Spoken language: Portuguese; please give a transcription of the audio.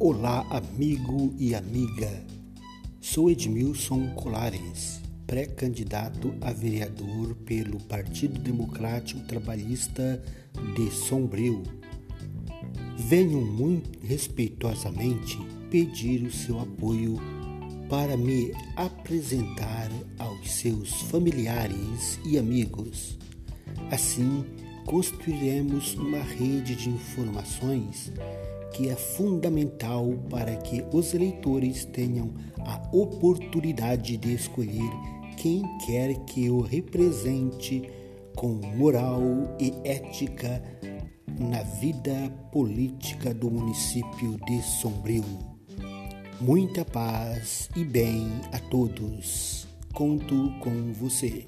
Olá, amigo e amiga. Sou Edmilson Colares, pré-candidato a vereador pelo Partido Democrático Trabalhista de Sombrio. Venho muito respeitosamente pedir o seu apoio para me apresentar aos seus familiares e amigos. Assim, construiremos uma rede de informações que é fundamental para que os eleitores tenham a oportunidade de escolher quem quer que o represente com moral e ética na vida política do município de Sombrio. Muita paz e bem a todos. Conto com você.